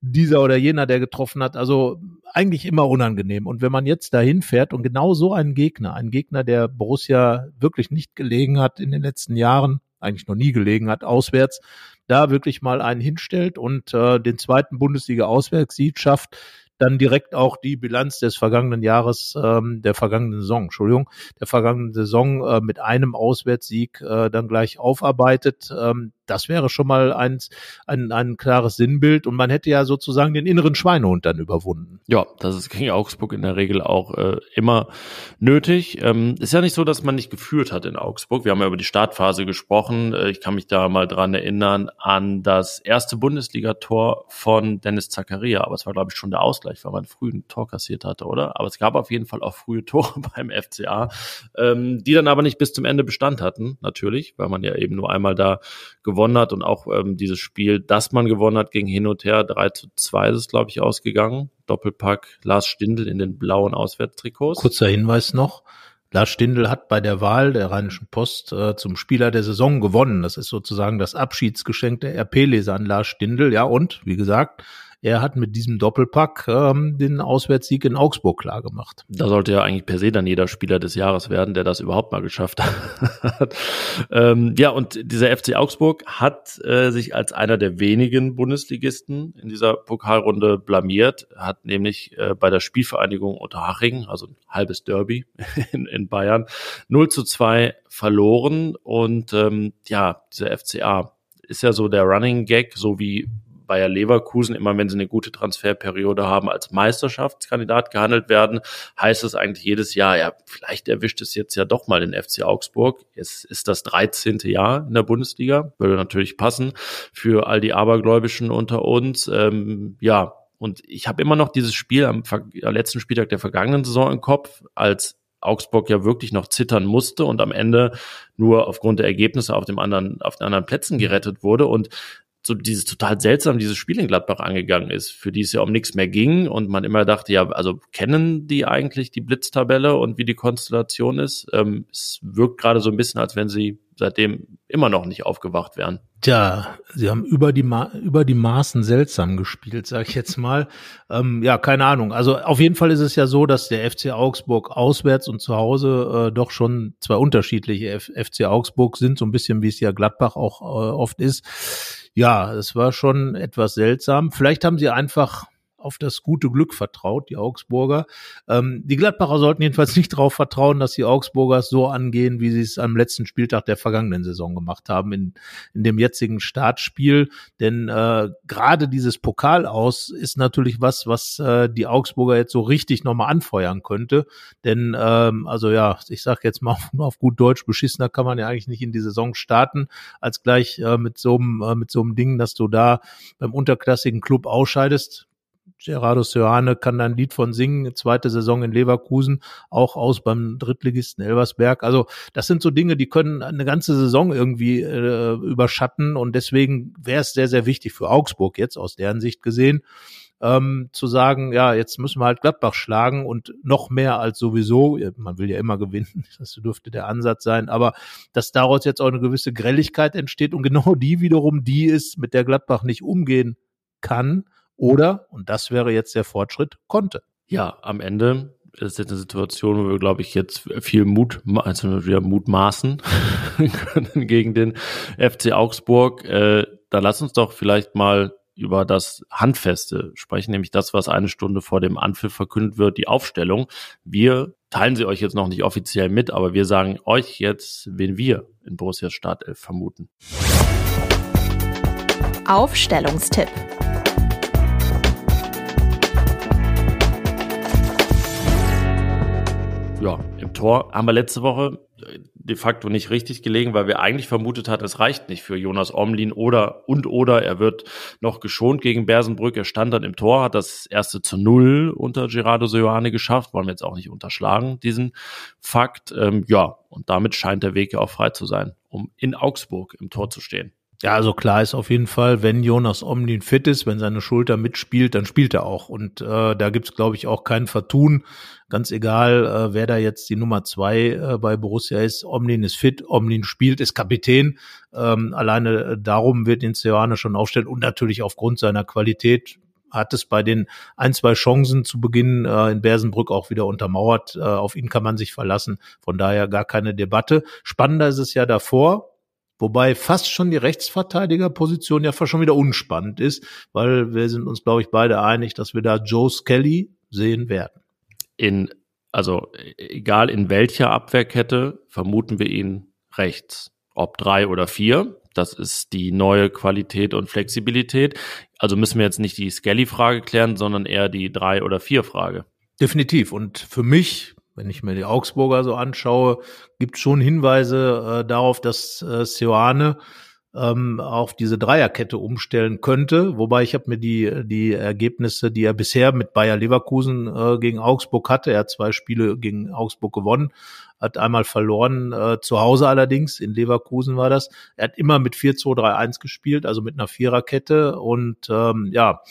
dieser oder jener, der getroffen hat. Also eigentlich immer unangenehm. Und wenn man jetzt dahin fährt und genau so einen Gegner, einen Gegner, der Borussia wirklich nicht gelegen hat in den letzten Jahren, eigentlich noch nie gelegen hat, auswärts, da wirklich mal einen hinstellt und äh, den zweiten Bundesliga-Auswärtssieg schafft, dann direkt auch die Bilanz des vergangenen Jahres, ähm, der vergangenen Saison, Entschuldigung, der vergangenen Saison äh, mit einem Auswärtssieg äh, dann gleich aufarbeitet. Ähm, das wäre schon mal ein, ein, ein klares Sinnbild und man hätte ja sozusagen den inneren Schweinehund dann überwunden. Ja, das ist gegen Augsburg in der Regel auch äh, immer nötig. Ähm, ist ja nicht so, dass man nicht geführt hat in Augsburg. Wir haben ja über die Startphase gesprochen. Äh, ich kann mich da mal dran erinnern an das erste Bundesligator von Dennis Zakaria. Aber es war, glaube ich, schon der Ausgleich, weil man früh ein Tor kassiert hatte, oder? Aber es gab auf jeden Fall auch frühe Tore beim FCA, ähm, die dann aber nicht bis zum Ende Bestand hatten, natürlich, weil man ja eben nur einmal da gewonnen hat und auch ähm, dieses Spiel, das man gewonnen hat, ging hin und her. 3 zu 2 ist es, glaube ich, ausgegangen. Doppelpack Lars Stindl in den blauen Auswärtstrikots. Kurzer Hinweis noch. Lars Stindl hat bei der Wahl der Rheinischen Post äh, zum Spieler der Saison gewonnen. Das ist sozusagen das Abschiedsgeschenk der RP-Leser an Lars Stindl. Ja, und wie gesagt, er hat mit diesem Doppelpack ähm, den Auswärtssieg in Augsburg klar gemacht. Da sollte ja eigentlich per se dann jeder Spieler des Jahres werden, der das überhaupt mal geschafft hat. ähm, ja, und dieser FC Augsburg hat äh, sich als einer der wenigen Bundesligisten in dieser Pokalrunde blamiert, hat nämlich äh, bei der Spielvereinigung Unterhaching, also ein halbes Derby in, in Bayern, 0 zu 2 verloren. Und ähm, ja, dieser FCA ist ja so der Running Gag, so wie Bayer Leverkusen immer, wenn sie eine gute Transferperiode haben, als Meisterschaftskandidat gehandelt werden, heißt es eigentlich jedes Jahr, ja, vielleicht erwischt es jetzt ja doch mal den FC Augsburg. Es ist das 13. Jahr in der Bundesliga, würde natürlich passen für all die Abergläubischen unter uns. Ähm, ja, und ich habe immer noch dieses Spiel am, letzten Spieltag der vergangenen Saison im Kopf, als Augsburg ja wirklich noch zittern musste und am Ende nur aufgrund der Ergebnisse auf dem anderen, auf den anderen Plätzen gerettet wurde. Und so dieses total seltsam dieses Spiel in Gladbach angegangen ist, für die es ja um nichts mehr ging und man immer dachte, ja, also kennen die eigentlich die Blitztabelle und wie die Konstellation ist? Ähm, es wirkt gerade so ein bisschen, als wenn sie seitdem immer noch nicht aufgewacht wären. Tja, sie haben über die Ma über die Maßen seltsam gespielt, sag ich jetzt mal. Ähm, ja, keine Ahnung. Also auf jeden Fall ist es ja so, dass der FC Augsburg auswärts und zu Hause äh, doch schon zwei unterschiedliche F FC Augsburg sind, so ein bisschen wie es ja Gladbach auch äh, oft ist. Ja, es war schon etwas seltsam. Vielleicht haben sie einfach auf das gute Glück vertraut, die Augsburger. Ähm, die Gladbacher sollten jedenfalls nicht darauf vertrauen, dass die Augsburger es so angehen, wie sie es am letzten Spieltag der vergangenen Saison gemacht haben, in, in dem jetzigen Startspiel. Denn äh, gerade dieses Pokal aus ist natürlich was, was äh, die Augsburger jetzt so richtig nochmal anfeuern könnte. Denn, ähm, also ja, ich sage jetzt mal auf gut Deutsch, beschissener kann man ja eigentlich nicht in die Saison starten, als gleich äh, mit so einem äh, mit so einem Ding, dass du da beim unterklassigen Club ausscheidest Gerardo Seoane kann da ein Lied von singen, zweite Saison in Leverkusen, auch aus beim Drittligisten Elversberg. Also das sind so Dinge, die können eine ganze Saison irgendwie äh, überschatten und deswegen wäre es sehr, sehr wichtig für Augsburg jetzt aus deren Sicht gesehen, ähm, zu sagen, ja, jetzt müssen wir halt Gladbach schlagen und noch mehr als sowieso, man will ja immer gewinnen, das dürfte der Ansatz sein, aber dass daraus jetzt auch eine gewisse Grelligkeit entsteht und genau die wiederum die ist, mit der Gladbach nicht umgehen kann, oder, und das wäre jetzt der Fortschritt, konnte. Ja, am Ende ist jetzt eine Situation, wo wir, glaube ich, jetzt viel Mut, also wieder mutmaßen können gegen den FC Augsburg. Äh, da lass uns doch vielleicht mal über das Handfeste sprechen, nämlich das, was eine Stunde vor dem Anpfiff verkündet wird, die Aufstellung. Wir teilen sie euch jetzt noch nicht offiziell mit, aber wir sagen euch jetzt, wen wir in Borussias Startelf vermuten. Aufstellungstipp. Ja, im Tor haben wir letzte Woche äh, de facto nicht richtig gelegen, weil wir eigentlich vermutet hatten, es reicht nicht für Jonas Omlin oder und oder er wird noch geschont gegen Bersenbrück. Er stand dann im Tor, hat das erste zu null unter Gerardo Seoane geschafft, wollen wir jetzt auch nicht unterschlagen, diesen Fakt. Ähm, ja, und damit scheint der Weg ja auch frei zu sein, um in Augsburg im Tor zu stehen. Ja, also klar ist auf jeden Fall, wenn Jonas Omlin fit ist, wenn seine Schulter mitspielt, dann spielt er auch. Und äh, da gibt's, glaube ich, auch kein Vertun. Ganz egal, äh, wer da jetzt die Nummer zwei äh, bei Borussia ist. Omlin ist fit, Omlin spielt, ist Kapitän. Ähm, alleine äh, darum wird ihn Ceoane schon aufstellen und natürlich aufgrund seiner Qualität hat es bei den ein, zwei Chancen zu Beginn äh, in Bersenbrück auch wieder untermauert. Äh, auf ihn kann man sich verlassen. Von daher gar keine Debatte. Spannender ist es ja davor Wobei fast schon die Rechtsverteidigerposition ja fast schon wieder unspannend ist, weil wir sind uns, glaube ich, beide einig, dass wir da Joe Skelly sehen werden. In, also egal in welcher Abwehrkette, vermuten wir ihn rechts. ob drei oder vier. Das ist die neue Qualität und Flexibilität. Also müssen wir jetzt nicht die Skelly-Frage klären, sondern eher die drei oder vier Frage. Definitiv. Und für mich, wenn ich mir die Augsburger so anschaue, gibt schon Hinweise äh, darauf, dass äh, Seoane ähm, auf diese Dreierkette umstellen könnte. Wobei ich habe mir die, die Ergebnisse, die er bisher mit Bayer Leverkusen äh, gegen Augsburg hatte, er hat zwei Spiele gegen Augsburg gewonnen, hat einmal verloren, äh, zu Hause allerdings, in Leverkusen war das. Er hat immer mit 4-2-3-1 gespielt, also mit einer Viererkette und ähm, ja,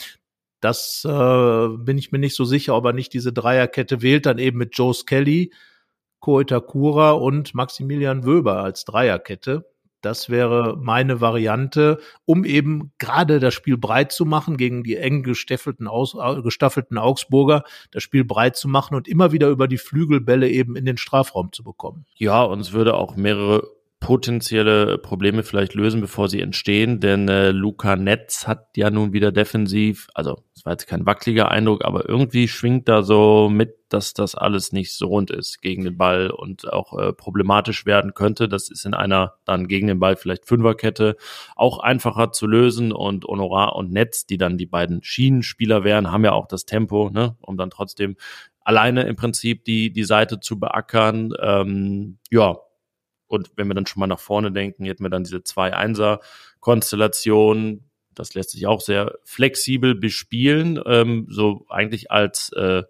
das äh, bin ich mir nicht so sicher, ob er nicht diese Dreierkette wählt, dann eben mit Joe Skelly, Ko Itakura und Maximilian Wöber als Dreierkette. Das wäre meine Variante, um eben gerade das Spiel breit zu machen gegen die eng gestaffelten, Aus, äh, gestaffelten Augsburger, das Spiel breit zu machen und immer wieder über die Flügelbälle eben in den Strafraum zu bekommen. Ja, uns würde auch mehrere potenzielle Probleme vielleicht lösen, bevor sie entstehen, denn äh, Luca Netz hat ja nun wieder defensiv, also es war jetzt kein wackeliger Eindruck, aber irgendwie schwingt da so mit, dass das alles nicht so rund ist gegen den Ball und auch äh, problematisch werden könnte. Das ist in einer dann gegen den Ball vielleicht Fünferkette auch einfacher zu lösen und Honorar und Netz, die dann die beiden Schienenspieler wären, haben ja auch das Tempo, ne, um dann trotzdem alleine im Prinzip die, die Seite zu beackern. Ähm, ja, und wenn wir dann schon mal nach vorne denken, hätten wir dann diese zwei Einser-Konstellation. Das lässt sich auch sehr flexibel bespielen, ähm, so eigentlich als äh,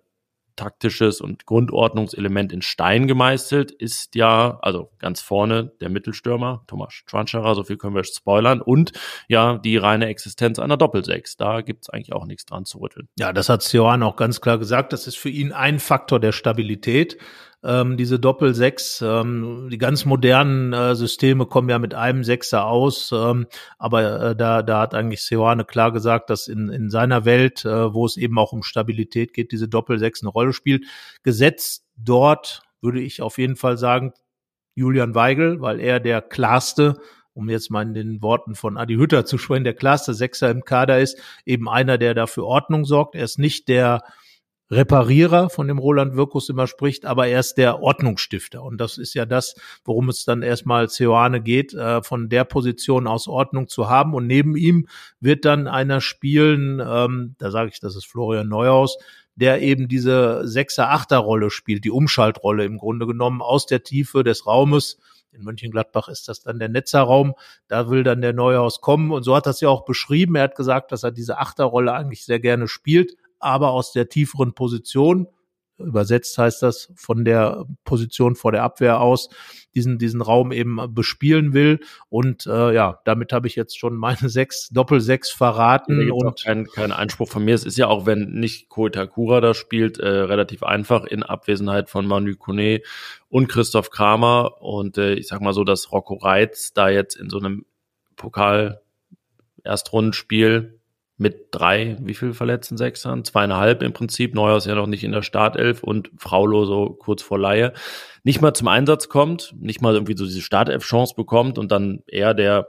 taktisches und Grundordnungselement in Stein gemeißelt ist ja, also ganz vorne der Mittelstürmer, Thomas Schwanscherer, so viel können wir spoilern, und ja, die reine Existenz einer Doppelsechs. Da gibt's eigentlich auch nichts dran zu rütteln. Ja, das hat Johann auch ganz klar gesagt. Das ist für ihn ein Faktor der Stabilität ähm, diese Doppel-Sechs. Ähm, die ganz modernen äh, Systeme kommen ja mit einem Sechser aus, ähm, aber äh, da, da hat eigentlich Seoane klar gesagt, dass in, in seiner Welt, äh, wo es eben auch um Stabilität geht, diese Doppel-Sechs eine Rolle spielt. Gesetzt dort würde ich auf jeden Fall sagen, Julian Weigel, weil er der klarste um jetzt mal in den Worten von Adi Hütter zu sprechen, der klarste Sechser im Kader ist, eben einer, der dafür Ordnung sorgt. Er ist nicht der Reparierer, von dem Roland Wirkus immer spricht, aber er ist der Ordnungsstifter. Und das ist ja das, worum es dann erstmal Ceoane geht, äh, von der Position aus Ordnung zu haben. Und neben ihm wird dann einer spielen, ähm, da sage ich, das ist Florian Neuhaus, der eben diese Sechser-Achter-Rolle spielt, die Umschaltrolle im Grunde genommen aus der Tiefe des Raumes. In Mönchengladbach ist das dann der Netzerraum. Da will dann der Neuhaus kommen. Und so hat das ja auch beschrieben. Er hat gesagt, dass er diese Achterrolle eigentlich sehr gerne spielt aber aus der tieferen Position, übersetzt heißt das von der Position vor der Abwehr aus, diesen, diesen Raum eben bespielen will. Und äh, ja, damit habe ich jetzt schon meine sechs, Doppel-Sechs verraten. und kein, kein Einspruch von mir. Es ist ja auch, wenn nicht Koitakura da spielt, äh, relativ einfach in Abwesenheit von Manu Kone und Christoph Kramer. Und äh, ich sag mal so, dass Rocco Reitz da jetzt in so einem Pokal Erstrundenspiel mit drei, wie viel verletzten Sechsern? Zweieinhalb im Prinzip. Neuhaus ja noch nicht in der Startelf und Fraulo so kurz vor Laie. Nicht mal zum Einsatz kommt, nicht mal irgendwie so diese Startelf-Chance bekommt und dann eher der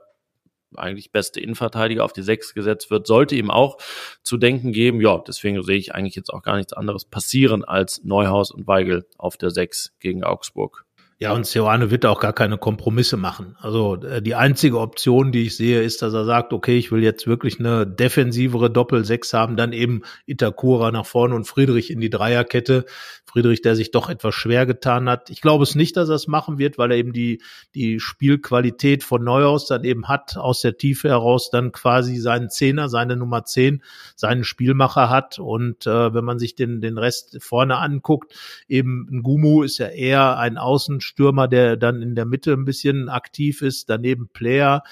eigentlich beste Innenverteidiger auf die Sechs gesetzt wird, sollte ihm auch zu denken geben. Ja, deswegen sehe ich eigentlich jetzt auch gar nichts anderes passieren als Neuhaus und Weigel auf der Sechs gegen Augsburg. Ja, und Seoane wird auch gar keine Kompromisse machen. Also äh, die einzige Option, die ich sehe, ist, dass er sagt, okay, ich will jetzt wirklich eine defensivere Doppel-Sechs haben, dann eben Itakura nach vorne und Friedrich in die Dreierkette. Friedrich, der sich doch etwas schwer getan hat. Ich glaube es nicht, dass er es machen wird, weil er eben die, die Spielqualität von Neuhaus dann eben hat, aus der Tiefe heraus dann quasi seinen Zehner, seine Nummer zehn, seinen Spielmacher hat. Und äh, wenn man sich den, den Rest vorne anguckt, eben Ngumu ist ja eher ein Außenstürmer, der dann in der Mitte ein bisschen aktiv ist, daneben Player,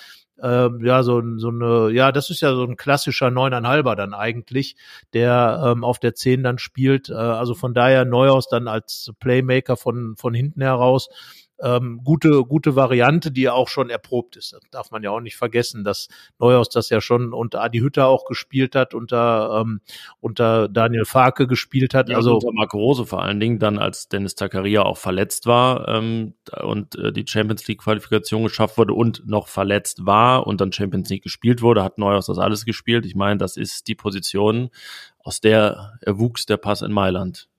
ähm, ja, so, so eine, ja, das ist ja so ein klassischer Neuneinhalber dann eigentlich, der ähm, auf der Zehn dann spielt. Äh, also von daher Neuhaus dann als Playmaker von, von hinten heraus ähm, gute, gute Variante, die ja auch schon erprobt ist. Das darf man ja auch nicht vergessen, dass Neuhaus das ja schon unter Adi Hütter auch gespielt hat, unter, ähm, unter Daniel Farke gespielt hat. Ja, also unter Marco Rose vor allen Dingen, dann als Dennis Zakaria auch verletzt war ähm, und äh, die Champions League Qualifikation geschafft wurde und noch verletzt war und dann Champions League gespielt wurde, hat Neuhaus das alles gespielt. Ich meine, das ist die Position, aus der erwuchs der Pass in Mailand.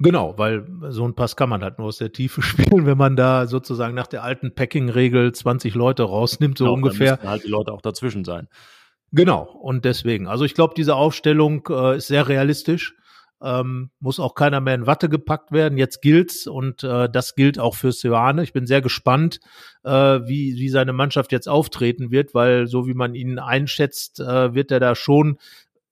Genau, weil so ein Pass kann man halt nur aus der Tiefe spielen, wenn man da sozusagen nach der alten Packing-Regel 20 Leute rausnimmt, so genau, ungefähr. Dann halt die Leute auch dazwischen sein. Genau, und deswegen. Also ich glaube, diese Aufstellung äh, ist sehr realistisch. Ähm, muss auch keiner mehr in Watte gepackt werden. Jetzt gilt's und äh, das gilt auch für Sioane. Ich bin sehr gespannt, äh, wie, wie seine Mannschaft jetzt auftreten wird, weil so wie man ihn einschätzt, äh, wird er da schon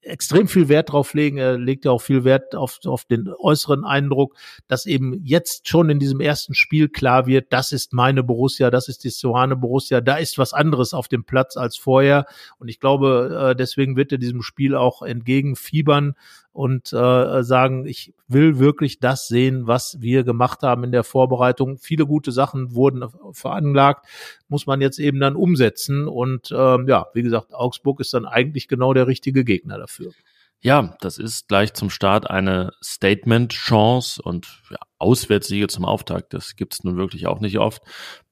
extrem viel Wert drauf legen. Er legt ja auch viel Wert auf, auf den äußeren Eindruck, dass eben jetzt schon in diesem ersten Spiel klar wird, das ist meine Borussia, das ist die Sohane Borussia, da ist was anderes auf dem Platz als vorher. Und ich glaube, äh, deswegen wird er diesem Spiel auch entgegenfiebern und äh, sagen, ich will wirklich das sehen, was wir gemacht haben in der Vorbereitung. Viele gute Sachen wurden veranlagt, muss man jetzt eben dann umsetzen. Und ähm, ja, wie gesagt, Augsburg ist dann eigentlich genau der richtige Gegner dafür. Ja, das ist gleich zum Start eine Statement-Chance und ja, Auswärtssiege zum Auftakt. Das gibt's nun wirklich auch nicht oft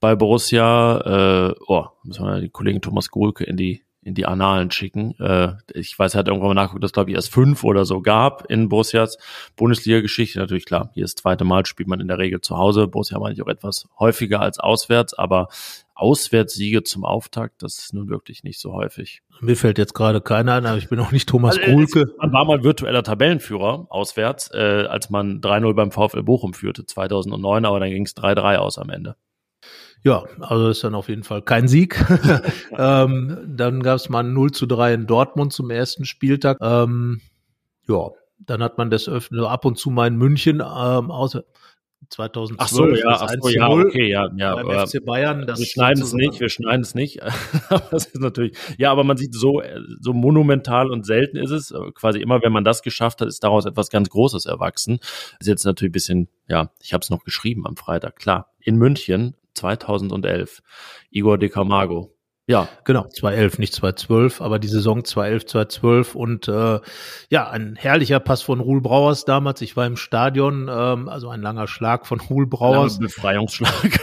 bei Borussia. Äh, oh, müssen wir den Kollegen Thomas Gohlke in die in die Annalen schicken. Äh, ich weiß, er hat irgendwann mal nachgeguckt, dass glaube ich erst fünf oder so gab in Borussias Bundesliga-Geschichte. Natürlich klar, hier ist das zweite Mal, spielt man in der Regel zu Hause. Borussia meine ich auch etwas häufiger als auswärts, aber Auswärtssiege zum Auftakt, das ist nun wirklich nicht so häufig. Mir fällt jetzt gerade keiner an, aber ich bin auch nicht Thomas also, Kuhlke. Man war mal virtueller Tabellenführer auswärts, äh, als man 3-0 beim VfL Bochum führte 2009, aber dann ging es 3-3 aus am Ende. Ja, also ist dann auf jeden Fall kein Sieg. ähm, dann gab es mal ein 0 zu 3 in Dortmund zum ersten Spieltag. Ähm, ja, dann hat man das öffnen, ab und zu mal in München ähm, außer 2012. Ach so, ja, ach so, ja, okay, ja, ja. Beim FC Bayern, das wir schneiden es nicht, wir schneiden es nicht. das ist natürlich, ja, aber man sieht so, so monumental und selten ist es. Quasi immer, wenn man das geschafft hat, ist daraus etwas ganz Großes erwachsen. Ist jetzt natürlich ein bisschen, ja, ich habe es noch geschrieben am Freitag, klar. In München 2011. Igor de Camargo. Ja, genau, 2011, nicht 2012, aber die Saison 2011, 2012 und äh, ja, ein herrlicher Pass von Ruhl Brauers damals. Ich war im Stadion, ähm, also ein langer Schlag von Ruhl Brauers. Lange Befreiungsschlag.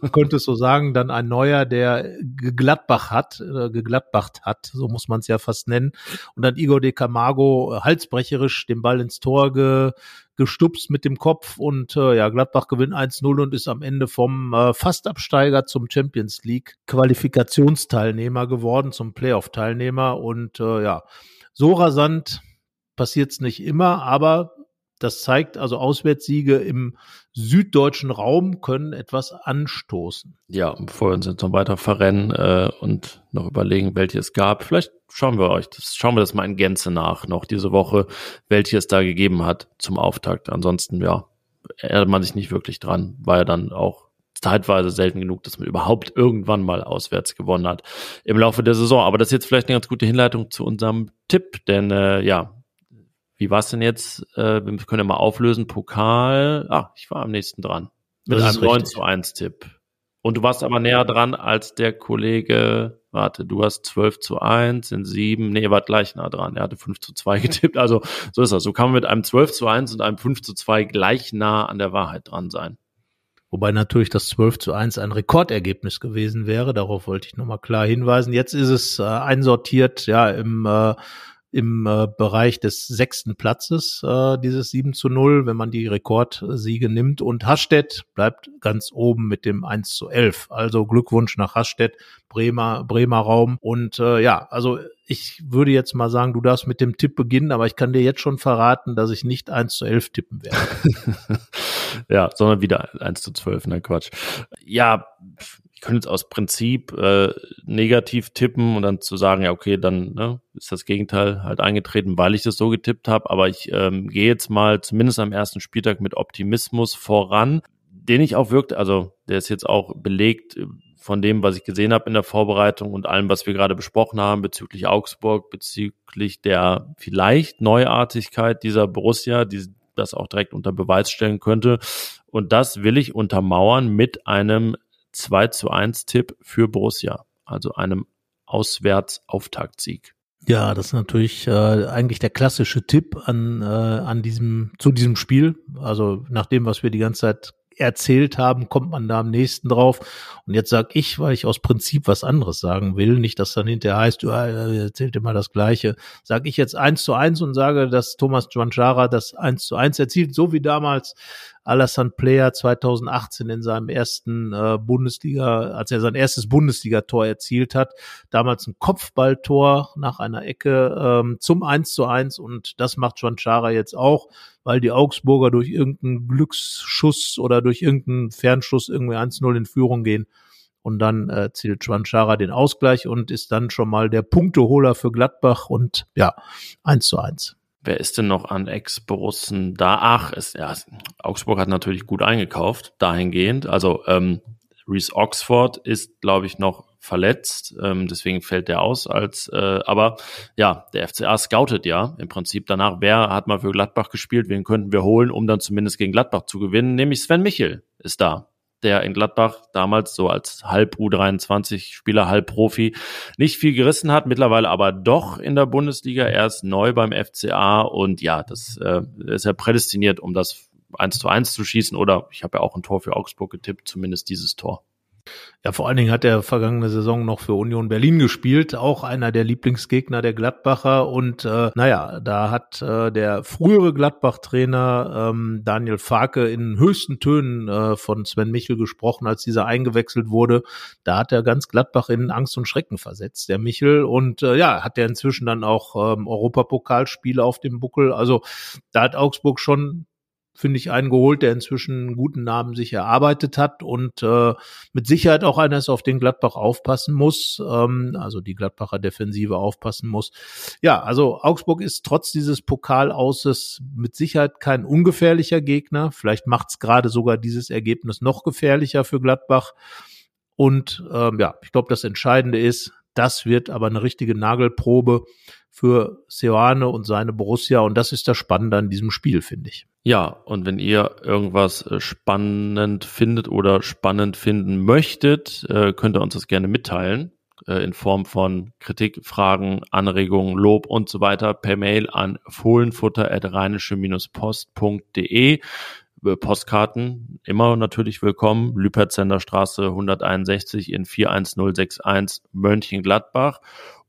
Man könnte es so sagen, dann ein neuer, der geglattbach hat, äh, geglattbacht hat, so muss man es ja fast nennen. Und dann Igor de Camargo äh, halsbrecherisch den Ball ins Tor ge gestupst mit dem Kopf und äh, ja, Gladbach gewinnt 1-0 und ist am Ende vom äh, Fastabsteiger zum Champions League Qualifikationsteilnehmer geworden, zum Playoff-Teilnehmer. Und äh, ja, so rasant passiert's nicht immer, aber das zeigt also Auswärtssiege im süddeutschen Raum können etwas anstoßen. Ja, bevor wir uns jetzt noch weiter verrennen äh, und noch überlegen, welche es gab, vielleicht schauen wir euch das, schauen wir das mal in Gänze nach, noch diese Woche, welche es da gegeben hat zum Auftakt. Ansonsten, ja, erinnert man sich nicht wirklich dran, ja dann auch zeitweise selten genug, dass man überhaupt irgendwann mal auswärts gewonnen hat im Laufe der Saison. Aber das ist jetzt vielleicht eine ganz gute Hinleitung zu unserem Tipp, denn äh, ja, wie war es denn jetzt? Äh, wir können ja mal auflösen. Pokal. Ah, ich war am nächsten dran. Mit das einem 9 zu 1 Tipp. Und du warst aber näher dran als der Kollege. Warte, du hast 12 zu 1 in 7. Nee, ihr wart gleich nah dran. Er hatte 5 zu 2 getippt. Also so ist das. So kann man mit einem 12 zu 1 und einem 5 zu 2 gleich nah an der Wahrheit dran sein. Wobei natürlich das 12 zu 1 ein Rekordergebnis gewesen wäre. Darauf wollte ich nochmal klar hinweisen. Jetzt ist es äh, einsortiert, ja, im äh, im äh, Bereich des sechsten Platzes, äh, dieses 7 zu 0, wenn man die Rekordsiege nimmt. Und Hastedt bleibt ganz oben mit dem 1 zu 11. Also Glückwunsch nach Hastedt, Bremer, Bremer Raum. Und äh, ja, also ich würde jetzt mal sagen, du darfst mit dem Tipp beginnen, aber ich kann dir jetzt schon verraten, dass ich nicht 1 zu 11 tippen werde. ja, sondern wieder 1 zu 12, ne Quatsch. Ja, könnte jetzt aus Prinzip äh, negativ tippen und dann zu sagen, ja, okay, dann ne, ist das Gegenteil halt eingetreten, weil ich das so getippt habe. Aber ich ähm, gehe jetzt mal zumindest am ersten Spieltag mit Optimismus voran, den ich auch wirkt, also der ist jetzt auch belegt äh, von dem, was ich gesehen habe in der Vorbereitung und allem, was wir gerade besprochen haben bezüglich Augsburg, bezüglich der vielleicht Neuartigkeit dieser Borussia, die das auch direkt unter Beweis stellen könnte. Und das will ich untermauern mit einem 2 zu 1 Tipp für Borussia, also einem Auswärtsauftaktsieg. Ja, das ist natürlich äh, eigentlich der klassische Tipp an, äh, an diesem, zu diesem Spiel. Also nach dem, was wir die ganze Zeit erzählt haben, kommt man da am nächsten drauf. Und jetzt sag ich, weil ich aus Prinzip was anderes sagen will, nicht, dass dann hinterher heißt, du äh, erzählt immer das Gleiche, sage ich jetzt eins zu eins und sage, dass Thomas Juanchara das eins zu eins erzielt, so wie damals Alassane Player 2018 in seinem ersten äh, Bundesliga, als er sein erstes Bundesligator erzielt hat, damals ein Kopfballtor nach einer Ecke ähm, zum 1 zu 1 und das macht Chara jetzt auch, weil die Augsburger durch irgendeinen Glücksschuss oder durch irgendeinen Fernschuss irgendwie 1-0 in Führung gehen und dann äh, zielt Schwanschara den Ausgleich und ist dann schon mal der Punkteholer für Gladbach und ja, 1 zu 1. Wer ist denn noch an Ex-Borussen da? Ach, ist, ja, Augsburg hat natürlich gut eingekauft, dahingehend. Also ähm, Reese Oxford ist, glaube ich, noch verletzt, ähm, deswegen fällt der aus als, äh, aber ja, der FCA scoutet ja im Prinzip danach, wer hat mal für Gladbach gespielt, wen könnten wir holen, um dann zumindest gegen Gladbach zu gewinnen, nämlich Sven Michel ist da der in Gladbach damals so als halb U23 Spieler, halb Profi nicht viel gerissen hat, mittlerweile aber doch in der Bundesliga. Er ist neu beim FCA und ja, das äh, ist ja prädestiniert, um das eins zu eins zu schießen oder ich habe ja auch ein Tor für Augsburg getippt, zumindest dieses Tor. Ja, vor allen Dingen hat er vergangene Saison noch für Union Berlin gespielt, auch einer der Lieblingsgegner der Gladbacher. Und äh, naja, da hat äh, der frühere Gladbach-Trainer ähm, Daniel Farke in höchsten Tönen äh, von Sven Michel gesprochen, als dieser eingewechselt wurde. Da hat er ganz Gladbach in Angst und Schrecken versetzt, der Michel. Und äh, ja, hat er inzwischen dann auch ähm, Europapokalspiele auf dem Buckel. Also da hat Augsburg schon finde ich, einen geholt, der inzwischen einen guten Namen sich erarbeitet hat und äh, mit Sicherheit auch einer ist, auf den Gladbach aufpassen muss, ähm, also die Gladbacher Defensive aufpassen muss. Ja, also Augsburg ist trotz dieses Pokalauses mit Sicherheit kein ungefährlicher Gegner. Vielleicht macht es gerade sogar dieses Ergebnis noch gefährlicher für Gladbach. Und ähm, ja, ich glaube, das Entscheidende ist, das wird aber eine richtige Nagelprobe für Seoane und seine Borussia. Und das ist das Spannende an diesem Spiel, finde ich. Ja, und wenn ihr irgendwas äh, spannend findet oder spannend finden möchtet, äh, könnt ihr uns das gerne mitteilen äh, in Form von Kritik, Fragen, Anregungen, Lob und so weiter per Mail an fohlenfutter@rheinische-post.de. Postkarten immer natürlich willkommen. Lüpertzender Straße 161 in 41061 Mönchengladbach.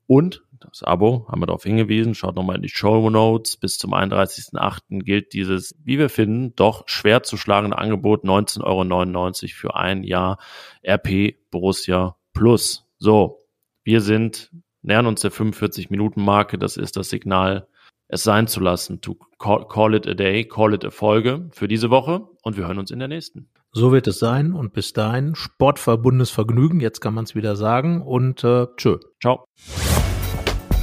Und das Abo, haben wir darauf hingewiesen. Schaut nochmal in die Show Notes. Bis zum 31.08. gilt dieses, wie wir finden, doch schwer zu schlagende Angebot 19,99 Euro für ein Jahr RP Borussia Plus. So, wir sind, nähern uns der 45-Minuten-Marke. Das ist das Signal, es sein zu lassen. To call, call it a day, call it a Folge für diese Woche. Und wir hören uns in der nächsten. So wird es sein. Und bis dahin, Sportverbundes Vergnügen. Jetzt kann man es wieder sagen. Und äh, tschö. Ciao.